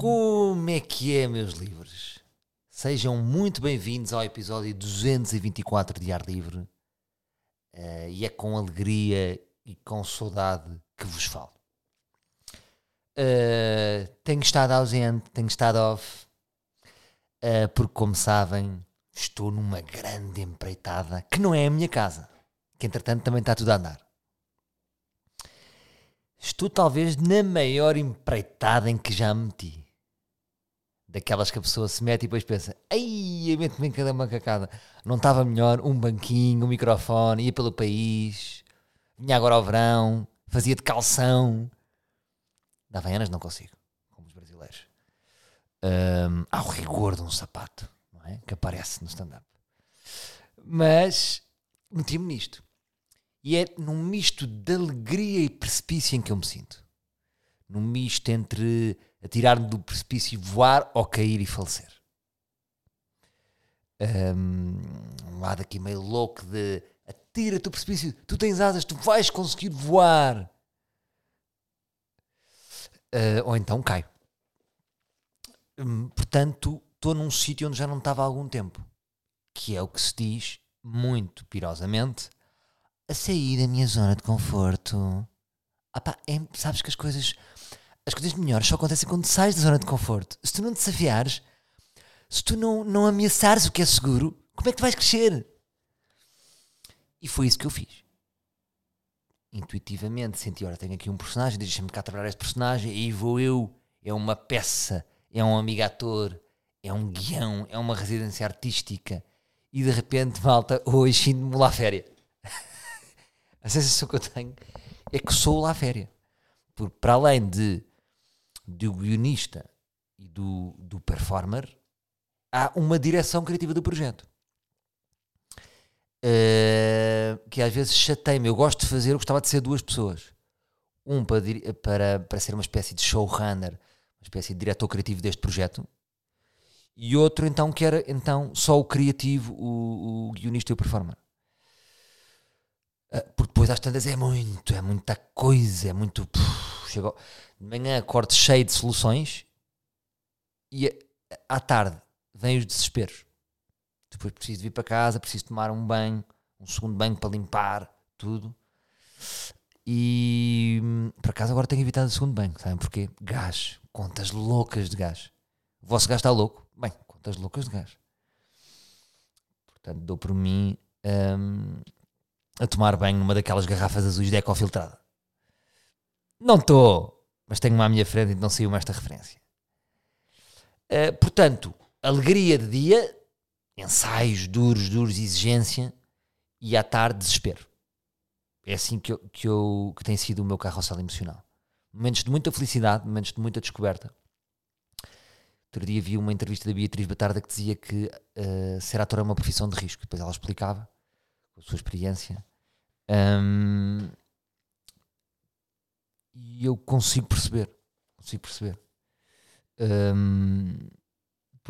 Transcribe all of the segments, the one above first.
Como é que é, meus livres? Sejam muito bem-vindos ao episódio 224 de Ar Livre. Eh, e é com alegria e com saudade que vos falo. Eh, tenho estado ausente, tenho estado off, eh, porque, como sabem, estou numa grande empreitada que não é a minha casa, que entretanto também está tudo a andar. Estou talvez na maior empreitada em que já me meti. Daquelas que a pessoa se mete e depois pensa, ai, eu meto-me em cada macacada. Não estava melhor um banquinho, um microfone, ia pelo país, vinha agora ao verão, fazia de calção. Dá anos não consigo, como os brasileiros. Hum, há o rigor de um sapato, não é? Que aparece no stand-up. Mas meti-me nisto. E é num misto de alegria e precipício em que eu me sinto. Num misto entre atirar-me do precipício e voar ou cair e falecer. Um, um lado aqui meio louco de atira-te do precipício, tu tens asas, tu vais conseguir voar. Uh, ou então caio. Hum, portanto, estou num sítio onde já não estava há algum tempo. Que é o que se diz, muito pirosamente, a sair da minha zona de conforto. Ah pá, é, sabes que as coisas, as coisas melhores só acontecem quando sais da zona de conforto. Se tu não desafiares, se tu não, não ameaçares o que é seguro, como é que tu vais crescer? E foi isso que eu fiz. Intuitivamente senti, ora, tenho aqui um personagem, deixa-me cá trabalhar este personagem, e vou eu. É uma peça, é um amigo ator, é um guião, é uma residência artística. E de repente, malta, hoje sinto-me lá férias a sensação que eu tenho é que sou lá féria. Porque para além de do guionista e do, do performer, há uma direção criativa do projeto. Uh, que às vezes chateia-me. Eu gosto de fazer, eu gostava de ser duas pessoas. Um para, para, para ser uma espécie de showrunner, uma espécie de diretor criativo deste projeto, e outro então que era então só o criativo, o, o guionista e o performer. Ah, porque depois às tantas é muito, é muita coisa, é muito. chegou, de manhã acordo cheio de soluções e à tarde vêm os desesperos. Depois preciso vir para casa, preciso tomar um banho, um segundo banho para limpar tudo. E por acaso agora tenho evitado o segundo banho, sabem porquê? Gás, contas loucas de gás. O vosso gás está louco? Bem, contas loucas de gás. Portanto, dou por mim. Hum, a tomar banho numa daquelas garrafas azuis de ecofiltrada. Não estou, mas tenho uma à minha frente e não saiu esta referência. Uh, portanto, alegria de dia, ensaios duros, duros, exigência, e à tarde desespero. É assim que, eu, que, eu, que tem sido o meu carrossel emocional. Momentos de muita felicidade, momentos de muita descoberta. Outro dia vi uma entrevista da Beatriz Batarda que dizia que uh, ser ator é uma profissão de risco. Depois ela explicava, com a sua experiência, um, e eu consigo perceber, consigo perceber. Um,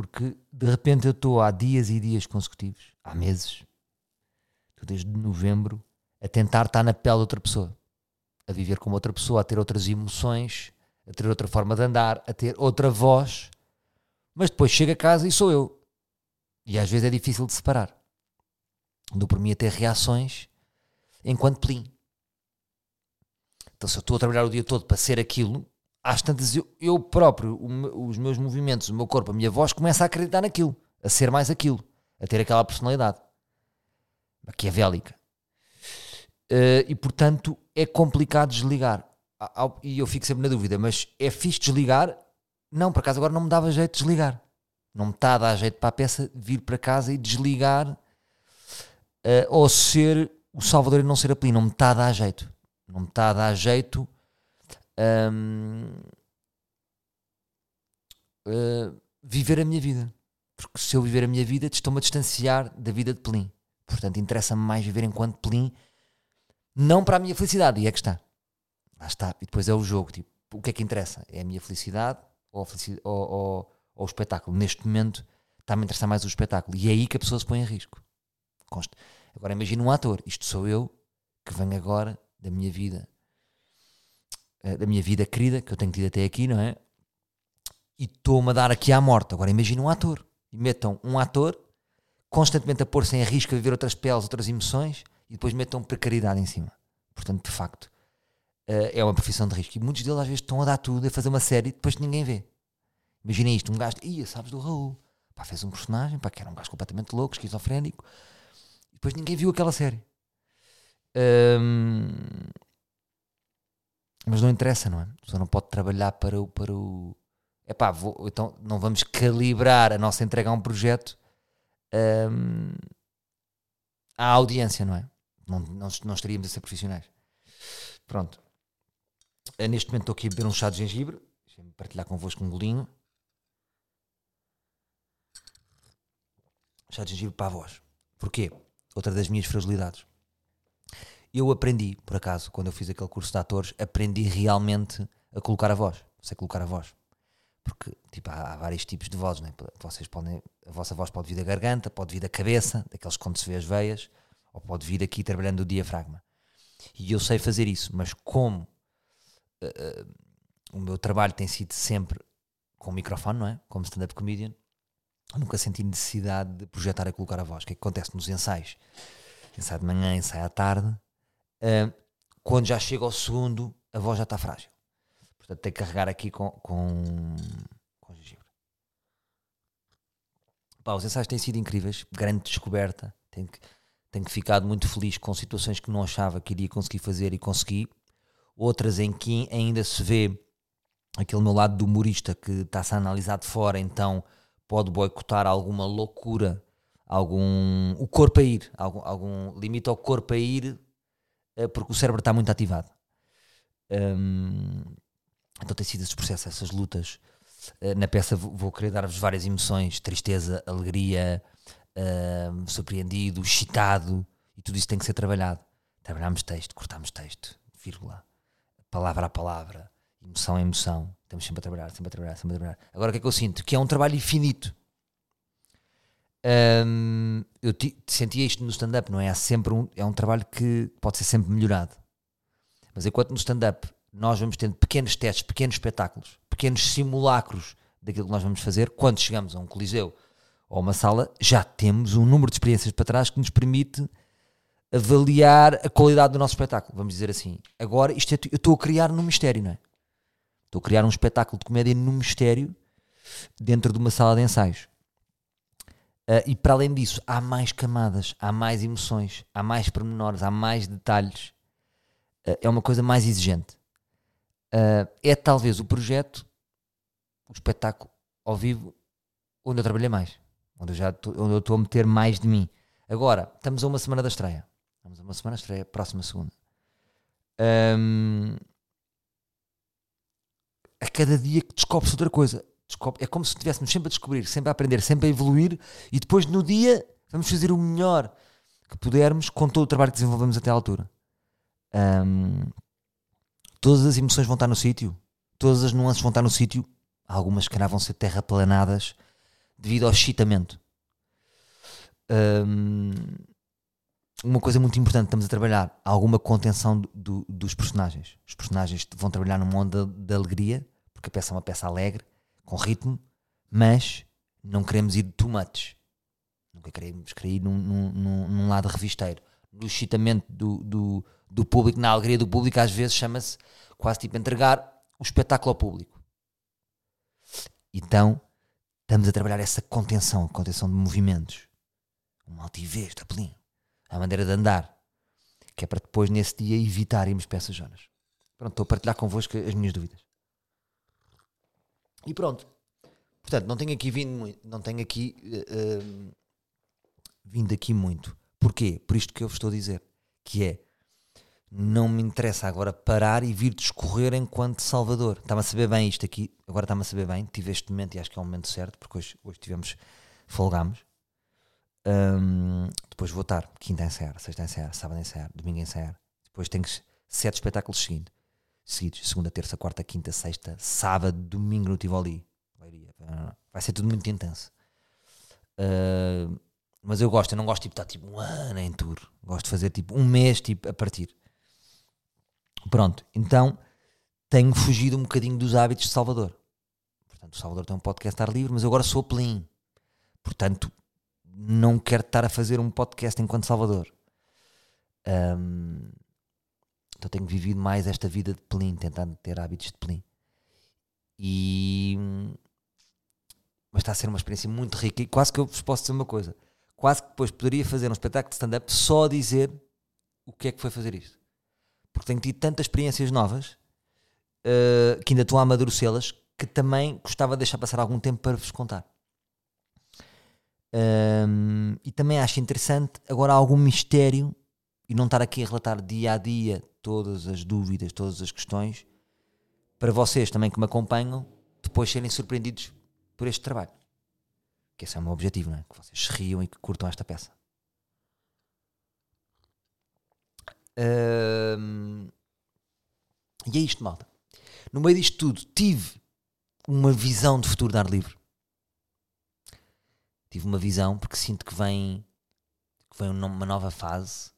porque de repente eu estou há dias e dias consecutivos, há meses, desde novembro, a tentar estar na pele de outra pessoa, a viver como outra pessoa, a ter outras emoções, a ter outra forma de andar, a ter outra voz, mas depois chego a casa e sou eu. E às vezes é difícil de separar. Dou por mim a ter reações enquanto plim. Então, se eu estou a trabalhar o dia todo para ser aquilo, às tantas eu, eu próprio, o, os meus movimentos, o meu corpo, a minha voz, começa a acreditar naquilo, a ser mais aquilo, a ter aquela personalidade maquiavélica. Uh, e portanto é complicado desligar. E eu fico sempre na dúvida, mas é fixe desligar? Não, por acaso agora não me dava jeito de desligar. Não me está a dar jeito para a peça vir para casa e desligar uh, ou ser o Salvador não ser a pedir, não me está a dar jeito. Não me está a dar jeito. Um, uh, viver a minha vida. Porque se eu viver a minha vida, estou-me a distanciar da vida de Pelim. Portanto, interessa-me mais viver enquanto Pelim, não para a minha felicidade. E é que está. Lá está. E depois é o jogo. Tipo, o que é que interessa? É a minha felicidade ou, felicidade, ou, ou, ou o espetáculo? Neste momento está-me a interessar mais o espetáculo. E é aí que a pessoa se põe em risco. Consta. Agora imagina um ator. Isto sou eu que venho agora da minha vida, eh, da minha vida querida, que eu tenho tido até aqui, não é? E estou-me a dar aqui à morte. Agora imagina um ator. E metam um ator constantemente a pôr-se em risco a viver outras peles, outras emoções e depois metam precariedade em cima. Portanto, de facto, eh, é uma profissão de risco. E muitos deles às vezes estão a dar tudo, a fazer uma série e depois ninguém vê. Imaginem isto, um gajo, ia, sabes do Raul, pá, fez um personagem, pá, que era um gajo completamente louco, esquizofrénico, e depois ninguém viu aquela série. Mas não interessa, não é? A pessoa não pode trabalhar para o. Para o Epá, vou, então não vamos calibrar a nossa entrega a um projeto um, à audiência, não é? Não, não, não estaríamos a ser profissionais. Pronto. Eh, neste momento estou aqui a beber um chá de gengibre. Deixem-me partilhar convosco um golinho. Chá de gengibre para a voz. Porquê? Outra das minhas fragilidades. Eu aprendi, por acaso, quando eu fiz aquele curso de atores, aprendi realmente a colocar a voz. Sei colocar a voz. Porque, tipo, há, há vários tipos de vozes, né? Vocês podem, a vossa voz pode vir da garganta, pode vir da cabeça, daqueles quando se vê as veias, ou pode vir aqui trabalhando o diafragma. E eu sei fazer isso, mas como uh, o meu trabalho tem sido sempre com o microfone, não é? Como stand-up comedian, nunca senti necessidade de projetar e colocar a voz. O que é que acontece nos ensaios? Ensaio de manhã, ensaio à tarde. Uh, quando já chega ao segundo, a voz já está frágil. Portanto, tem que carregar aqui com, com, com gengibre. Pá, os ensaios têm sido incríveis, grande descoberta. Tenho, que, tenho ficado muito feliz com situações que não achava que iria conseguir fazer e consegui. Outras em que ainda se vê aquele meu lado do humorista que está-se a analisar de fora, então pode boicotar alguma loucura, algum. o corpo a ir, algum, algum limite ao corpo a ir, porque o cérebro está muito ativado. Um, então tem sido esses processos, essas lutas. Uh, na peça vou, vou querer dar-vos várias emoções: tristeza, alegria, uh, surpreendido, excitado, e tudo isso tem que ser trabalhado. Trabalhamos texto, cortamos texto, vírgula, palavra a palavra, emoção a emoção. Estamos sempre a trabalhar, sempre a trabalhar, sempre a trabalhar. Agora o que é que eu sinto? Que é um trabalho infinito. Eu sentia isto no stand-up, não é? Há sempre um, é um trabalho que pode ser sempre melhorado. Mas enquanto no stand-up nós vamos tendo pequenos testes, pequenos espetáculos, pequenos simulacros daquilo que nós vamos fazer. Quando chegamos a um coliseu ou uma sala, já temos um número de experiências para trás que nos permite avaliar a qualidade do nosso espetáculo. Vamos dizer assim. Agora, isto é, eu estou a criar num mistério, não é? Estou a criar um espetáculo de comédia num mistério dentro de uma sala de ensaios. Uh, e para além disso, há mais camadas, há mais emoções, há mais pormenores, há mais detalhes. Uh, é uma coisa mais exigente uh, é talvez o projeto, o espetáculo ao vivo, onde eu trabalhei mais, onde eu já onde eu estou a meter mais de mim. Agora, estamos a uma semana da estreia. Estamos a uma semana da estreia, próxima segunda. Um, a cada dia que descobres outra coisa. É como se estivéssemos sempre a descobrir, sempre a aprender, sempre a evoluir e depois no dia vamos fazer o melhor que pudermos com todo o trabalho que desenvolvemos até à altura. Um, todas as emoções vão estar no sítio, todas as nuances vão estar no sítio, algumas que vão ser terraplanadas devido ao excitamento. Um, uma coisa muito importante, estamos a trabalhar alguma contenção do, do, dos personagens. Os personagens vão trabalhar numa onda de alegria, porque a peça é uma peça alegre, com ritmo, mas não queremos ir too much. Nunca queremos querer ir num, num, num lado revisteiro. No excitamento do, do, do público, na alegria do público, às vezes chama-se quase tipo entregar o espetáculo ao público. Então, estamos a trabalhar essa contenção, contenção de movimentos, uma altivez da pelinho, a maneira de andar, que é para depois nesse dia evitar irmos para essas zonas. Pronto, estou a partilhar convosco as minhas dúvidas. E pronto. Portanto, não tenho aqui vindo muito, não tenho aqui uh, vindo aqui muito. Porquê? Por isto que eu vos estou a dizer, que é não me interessa agora parar e vir discorrer enquanto Salvador. Está-me a saber bem isto aqui, agora está-me a saber bem. Tive este momento e acho que é o momento certo, porque hoje, hoje tivemos, folgamos. Um, depois vou estar quinta a ensaiar, sexta ensaiar, sábado a ensaiar, domingo a ensaiar. Depois tenho sete espetáculos seguindo. Seguidos, segunda, terça, quarta, quinta, sexta, sábado, domingo no Tivoli. Vai ser tudo muito intenso. Uh, mas eu gosto, eu não gosto tipo, de estar tipo um ano em tour. Gosto de fazer tipo um mês tipo, a partir. Pronto, então tenho fugido um bocadinho dos hábitos de Salvador. Portanto, o Salvador tem um podcast estar livre, mas eu agora sou Pelim. Portanto, não quero estar a fazer um podcast enquanto Salvador. Um, então tenho vivido mais esta vida de Pelim, tentando ter hábitos de Pelim. E. Mas está a ser uma experiência muito rica e quase que eu vos posso dizer uma coisa. Quase que depois poderia fazer um espetáculo de stand-up só a dizer o que é que foi fazer isto. Porque tenho tido tantas experiências novas uh, que ainda estou a amadurecê-las que também gostava de deixar passar algum tempo para vos contar. Um, e também acho interessante agora algum mistério e não estar aqui a relatar dia a dia todas as dúvidas, todas as questões, para vocês também que me acompanham, depois serem surpreendidos por este trabalho. Que esse é o meu objetivo, não é? Que vocês se riam e que curtam esta peça. E é isto, malta. No meio disto tudo, tive uma visão de futuro de ar livre tive uma visão porque sinto que vem, que vem uma nova fase.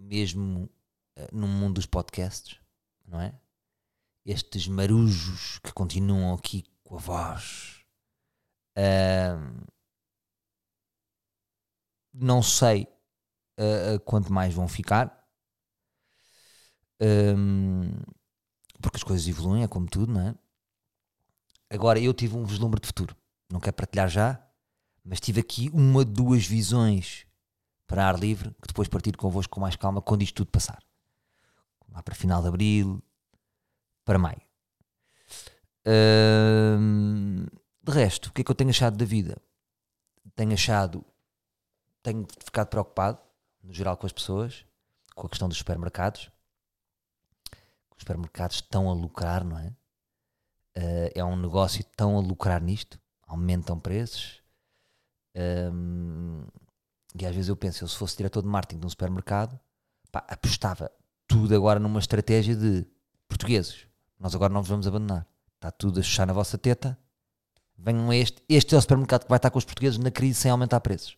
Mesmo uh, no mundo dos podcasts, não é? Estes marujos que continuam aqui com a voz. Uh, não sei uh, quanto mais vão ficar. porque as coisas evoluem, é como tudo, não é? Agora, eu tive um vislumbre de futuro. Não quero partilhar já, mas tive aqui uma, duas visões para ar livre que depois partilho convosco com mais calma quando isto tudo passar. Lá para final de abril, para maio. de resto, o que é que eu tenho achado da vida? Tenho achado, tenho ficado preocupado, no geral, com as pessoas, com a questão dos supermercados. Os supermercados estão a lucrar, não é? uh, é um negócio tão a lucrar nisto, aumentam preços. E às vezes eu penso, eu se fosse diretor de marketing de um supermercado, pá, apostava tudo agora numa estratégia de portugueses. Nós agora não vos vamos abandonar. Está tudo a chuchar na vossa teta. Venham a este. Este é o supermercado que vai estar com os portugueses na crise sem aumentar preços.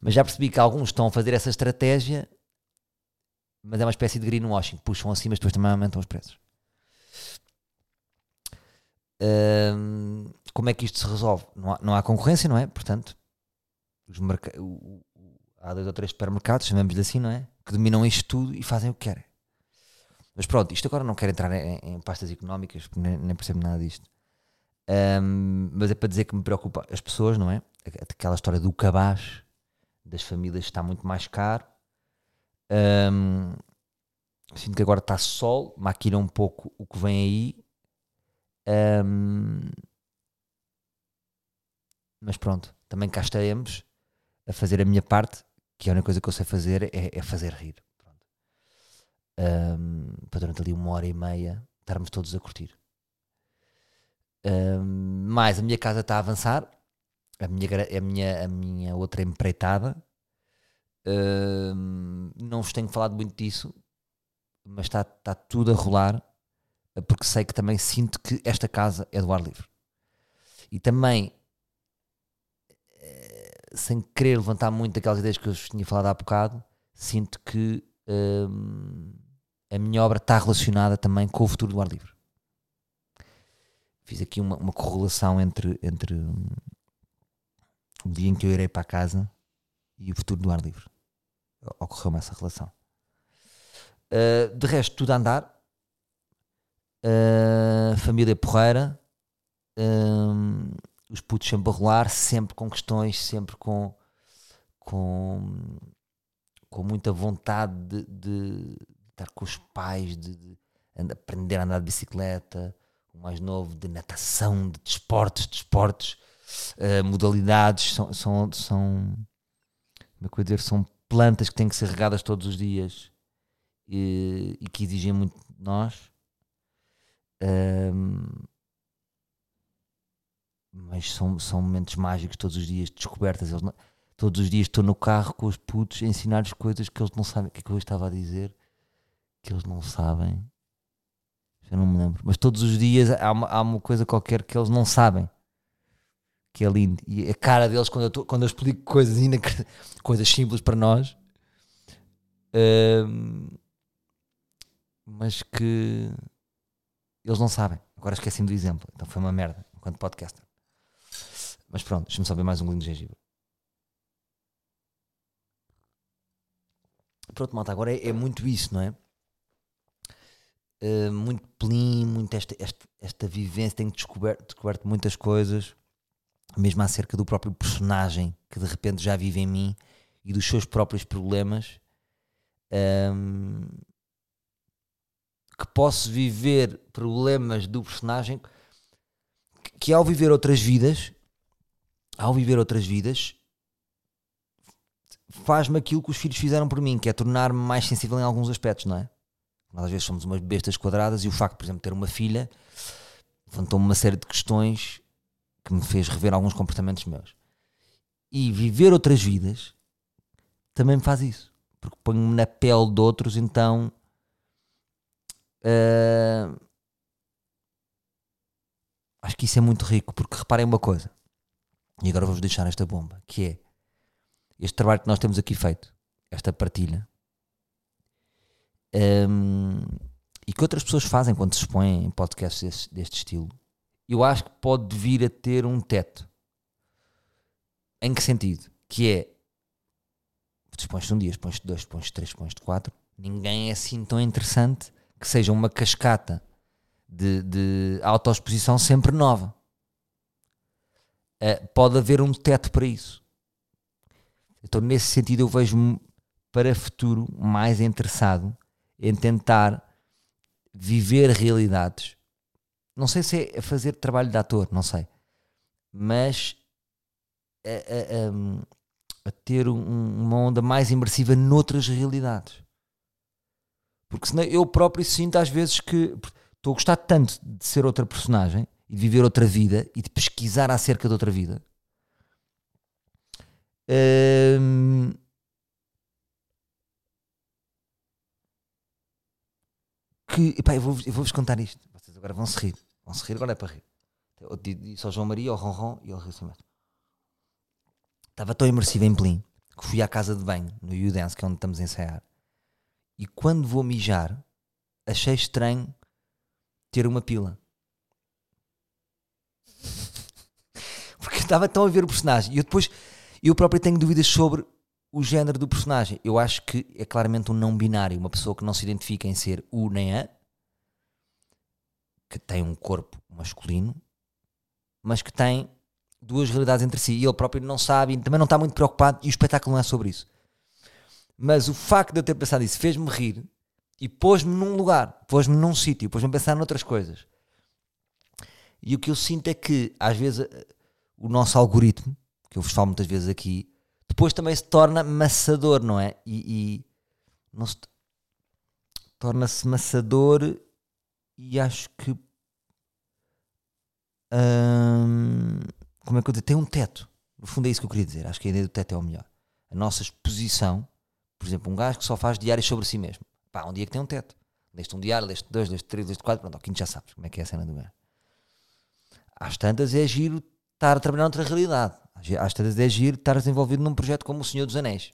Mas já percebi que alguns estão a fazer essa estratégia, mas é uma espécie de greenwashing. Puxam assim, mas depois também aumentam os preços como é que isto se resolve? Não há, não há concorrência, não é? Portanto, os o, há dois ou três supermercados, chamamos-lhe assim, não é? Que dominam isto tudo e fazem o que querem. Mas pronto, isto agora não quero entrar em, em pastas económicas, porque nem, nem percebo nada disto. Um, mas é para dizer que me preocupa as pessoas, não é? Aquela história do cabaz das famílias está muito mais caro. Um, sinto que agora está sol, maquina um pouco o que vem aí um, mas pronto, também cá estaremos a fazer a minha parte, que a única coisa que eu sei fazer é, é fazer rir. Um, para durante ali uma hora e meia estarmos todos a curtir. Um, mais a minha casa está a avançar, a minha, a minha, a minha outra empreitada. Um, não vos tenho falado muito disso, mas está, está tudo a rolar porque sei que também sinto que esta casa é do ar livre. E também, sem querer levantar muito aquelas ideias que eu tinha falado há bocado, sinto que hum, a minha obra está relacionada também com o futuro do ar livre. Fiz aqui uma, uma correlação entre, entre hum, o dia em que eu irei para casa e o futuro do ar livre. Ocorreu-me essa relação. Uh, de resto, tudo a andar uh, família porreira, um, os putos sempre a rolar, sempre com questões, sempre com, com, com muita vontade de, de estar com os pais, de, de, aprender a andar de bicicleta, o mais novo de natação, de desportos, de esportes, uh, modalidades, são, são, são, como é que dizer, são plantas que têm que ser regadas todos os dias e, e que exigem muito de nós. Um, mas são, são momentos mágicos todos os dias, descobertas. Não, Todos os dias estou no carro com os putos a ensinar-lhes coisas que eles não sabem. Que é que eu estava a dizer? Que eles não sabem. Eu não me lembro. Mas todos os dias há uma, há uma coisa qualquer que eles não sabem. Que é lindo. E a cara deles quando eu, tô, quando eu explico coisas, coisas simples para nós. Hum, mas que eles não sabem. Agora esqueci-me do exemplo. Então foi uma merda enquanto podcaster. Mas pronto, deixa-me só ver mais um golinho de gengibre. Pronto, malta, agora é, é muito isso, não é? Uh, muito plim, muito esta, esta, esta vivência, tenho descoberto, descoberto muitas coisas, mesmo acerca do próprio personagem que de repente já vive em mim e dos seus próprios problemas. Um, que posso viver problemas do personagem que, que ao viver outras vidas, ao viver outras vidas, faz-me aquilo que os filhos fizeram por mim, que é tornar-me mais sensível em alguns aspectos, não é? Nós às vezes somos umas bestas quadradas e o facto, por exemplo, de ter uma filha levantou-me uma série de questões que me fez rever alguns comportamentos meus. E viver outras vidas também me faz isso. Porque ponho-me na pele de outros, então. Uh, acho que isso é muito rico, porque reparem uma coisa. E agora vou-vos deixar esta bomba, que é este trabalho que nós temos aqui feito, esta partilha, um, e que outras pessoas fazem quando se expõem em podcasts deste estilo, eu acho que pode vir a ter um teto. Em que sentido? Que é expões-te um dia, expões-te dois, expões-te três, expões-te quatro. Ninguém é assim tão interessante que seja uma cascata de, de autoexposição sempre nova. Uh, pode haver um teto para isso. Então, nesse sentido, eu vejo-me para futuro mais interessado em tentar viver realidades. Não sei se é fazer trabalho de ator, não sei. Mas a, a, a, a ter um, uma onda mais imersiva noutras realidades. Porque senão eu próprio sinto às vezes que estou a gostar tanto de ser outra personagem e de viver outra vida e de pesquisar acerca de outra vida. Que epá, eu vou-vos vou contar isto. Vocês agora vão se rir. Vão se rir, agora é para rir. Eu disse ao João Maria, ao Ronron e ao Rio Samuel. Estava tão imersivo em Plim que fui à casa de banho, no U-Dance, que é onde estamos a ensaiar. E quando vou mijar, achei estranho ter uma pila. Porque estava tão a ver o personagem. E eu depois, eu próprio tenho dúvidas sobre o género do personagem. Eu acho que é claramente um não binário, uma pessoa que não se identifica em ser o nem a, que tem um corpo masculino, mas que tem duas realidades entre si e ele próprio não sabe e também não está muito preocupado e o espetáculo não é sobre isso. Mas o facto de eu ter pensado isso fez-me rir e pôs-me num lugar, pôs-me num sítio, pôs-me a pensar noutras coisas. E o que eu sinto é que, às vezes, o nosso algoritmo, que eu vos falo muitas vezes aqui, depois também se torna maçador, não é? E, e torna-se maçador e acho que hum, como é que eu digo? Tem um teto. No fundo é isso que eu queria dizer. Acho que a ideia do teto é o melhor. A nossa exposição, por exemplo, um gajo que só faz diários sobre si mesmo. Pá, um dia que tem um teto. Deste um diário, deste dois, deste três, deste quatro, pronto, ao quinto já sabes como é que é a cena do gajo. Às tantas é giro estar a trabalhar noutra realidade. Às tantas é giro estar desenvolvido num projeto como o Senhor dos Anéis.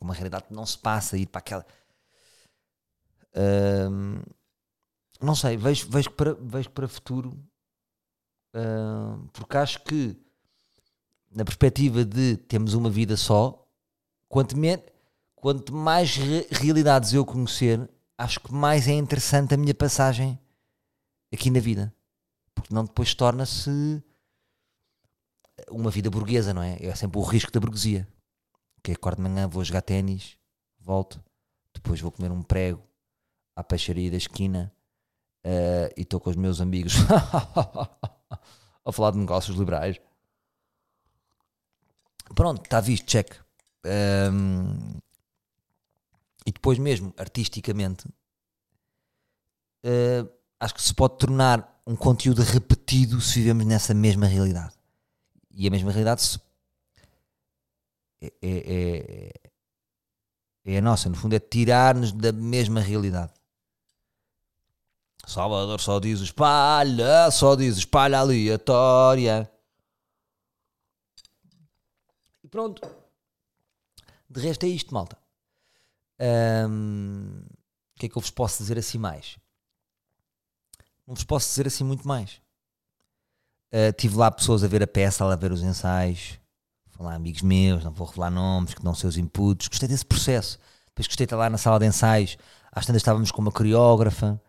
Uma realidade que não se passa, ir para aquela. Não sei, vejo, vejo, para, vejo para futuro. Porque acho que, na perspectiva de termos uma vida só, quanto, me, quanto mais re, realidades eu conhecer, acho que mais é interessante a minha passagem aqui na vida. Porque não depois torna-se uma vida burguesa, não é? É sempre o risco da burguesia. Que é acordo de manhã, vou jogar ténis, volto, depois vou comer um prego à peixaria da esquina uh, e estou com os meus amigos a falar de negócios liberais. Pronto, está visto, check. Um, e depois mesmo, artisticamente, uh, acho que se pode tornar um conteúdo repetido se vivemos nessa mesma realidade. E a mesma realidade é, é, é a nossa, no fundo, é tirar-nos da mesma realidade. Salvador só diz espalha, só diz espalha aleatória. E pronto. De resto é isto, malta. O que é que eu vos posso dizer assim mais? Não vos posso dizer assim muito mais. Uh, tive lá pessoas a ver a peça, a ver os ensaios, falar amigos meus, não vou revelar nomes, que dão seus inputs. Gostei desse processo. Depois gostei de estar lá na sala de ensaios. Às tantas estávamos com uma coreógrafa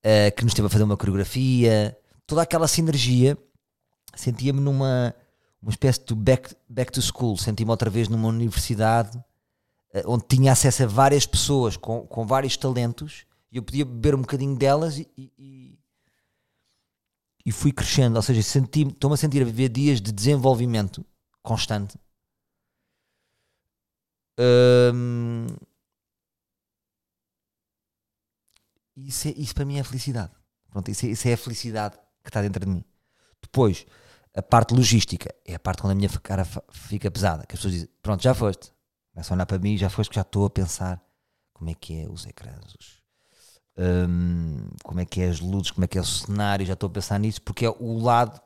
uh, que nos teve a fazer uma coreografia. Toda aquela sinergia. Sentia-me numa uma espécie de back, back to school. Senti-me outra vez numa universidade uh, onde tinha acesso a várias pessoas com, com vários talentos e eu podia beber um bocadinho delas e, e, e fui crescendo. Ou seja, estou-me a sentir a viver dias de desenvolvimento constante. Um, isso, é, isso para mim é felicidade. Pronto, isso, é, isso é a felicidade que está dentro de mim. Depois, a parte logística é a parte onde a minha cara fica pesada. Que as pessoas dizem: Pronto, já foste. Começa a olhar para mim, já foste, que já estou a pensar como é que é os ecrãs, os, um, como é que é as luzes, como é que é o cenário, já estou a pensar nisso, porque é o lado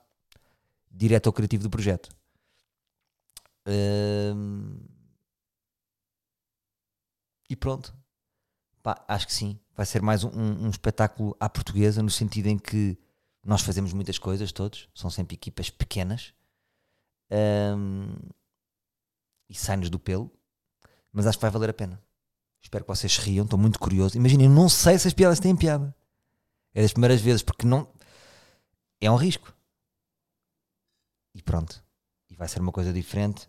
diretor criativo do projeto. Um, e pronto. Pá, acho que sim. Vai ser mais um, um, espetáculo à portuguesa, no sentido em que nós fazemos muitas coisas, todos. São sempre equipas pequenas. E sai-nos do pelo. Mas acho que vai valer a pena. Espero que vocês riam. Estou muito curioso. Imaginem, não sei se as piadas têm piada. É das primeiras vezes, porque não. É um risco. E pronto. E vai ser uma coisa diferente.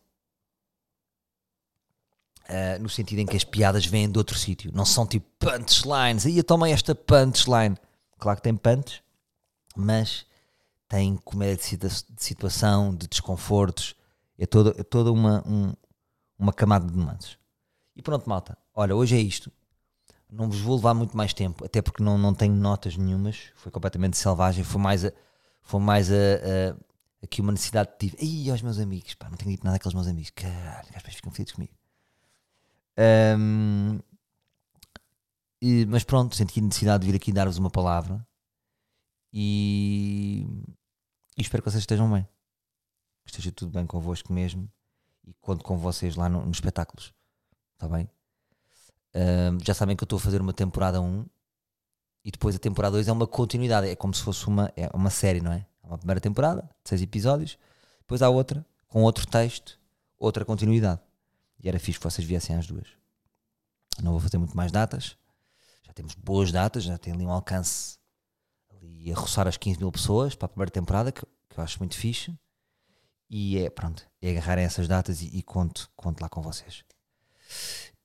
Uh, no sentido em que as piadas vêm de outro sítio, não são tipo punchlines. Aí eu tomei esta punchline. Claro que tem punch, mas tem comédia de, situação, de desconfortos. É toda, é toda uma, um, uma camada de nuances. E pronto, malta. Olha, hoje é isto. Não vos vou levar muito mais tempo, até porque não, não tenho notas nenhumas. Foi completamente selvagem. Foi mais a, foi mais a, a aqui uma necessidade de tive. Ih, aos meus amigos, pá, não tenho dito nada àqueles meus amigos. Caralho, os depois ficam felizes comigo. Um, e, mas pronto, senti a necessidade de vir aqui dar-vos uma palavra e, e, espero que vocês estejam bem. Que esteja tudo bem convosco mesmo e conto com vocês lá no, nos espetáculos. Está bem? Um, já sabem que eu estou a fazer uma temporada 1 e depois a temporada 2 é uma continuidade. É como se fosse uma, é uma série, não é? Há uma primeira temporada, de 6 episódios, depois há outra, com outro texto, outra continuidade. E era fixe que vocês viessem às duas. Não vou fazer muito mais datas. Já temos boas datas, já tem ali um alcance ali a roçar as 15 mil pessoas para a primeira temporada, que, que eu acho muito fixe. E é, pronto, é agarrarem essas datas e, e conto, conto lá com vocês.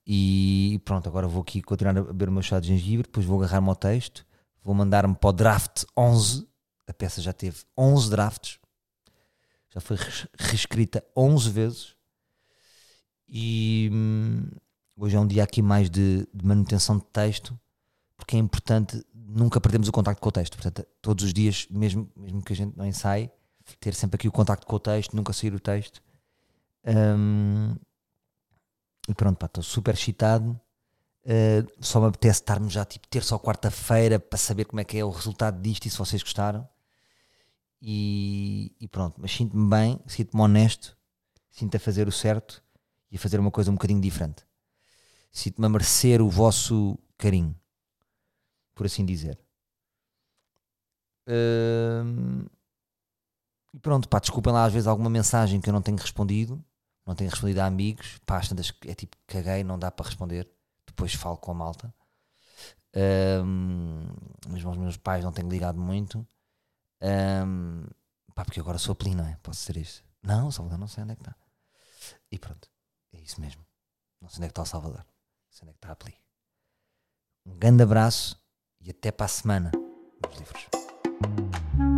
E pronto, agora vou aqui continuar a beber o meu chá de gengibre, depois vou agarrar-me ao texto, vou mandar-me para o draft 11. A peça já teve 11 drafts, já foi reescrita 11 vezes. E hum, hoje é um dia aqui mais de, de, manutenção de texto, porque é importante nunca perdermos o contacto com o texto. Portanto, todos os dias, mesmo, mesmo que a gente não ensaie, ter sempre aqui o contacto com o texto, nunca sair o texto. Hum, e pronto, estou super excitado. Uh, só me apetece estarmos já tipo terça ou quarta-feira para saber como é que é o resultado disto e se vocês gostaram. E, e pronto, mas sinto-me bem, sinto-me honesto, sinto a fazer o certo e a fazer uma coisa um bocadinho diferente. Sinto-me a merecer o vosso carinho, por assim dizer. Uh, e pronto, pá, desculpem lá às vezes alguma mensagem que eu não tenho respondido, não tenho respondido a amigos, pá, às tantas é tipo, caguei, não dá para responder, depois falo com a malta. Um, mesmo aos meus pais não tenho ligado muito. Um, pá, porque agora sou apelino, não é? Posso ser isso? Não, Salvador, não sei onde é que está. E pronto. É isso mesmo. Não sei onde é que está o Salvador. Não sei onde é que está a Peli. Um grande abraço e até para a semana nos livros.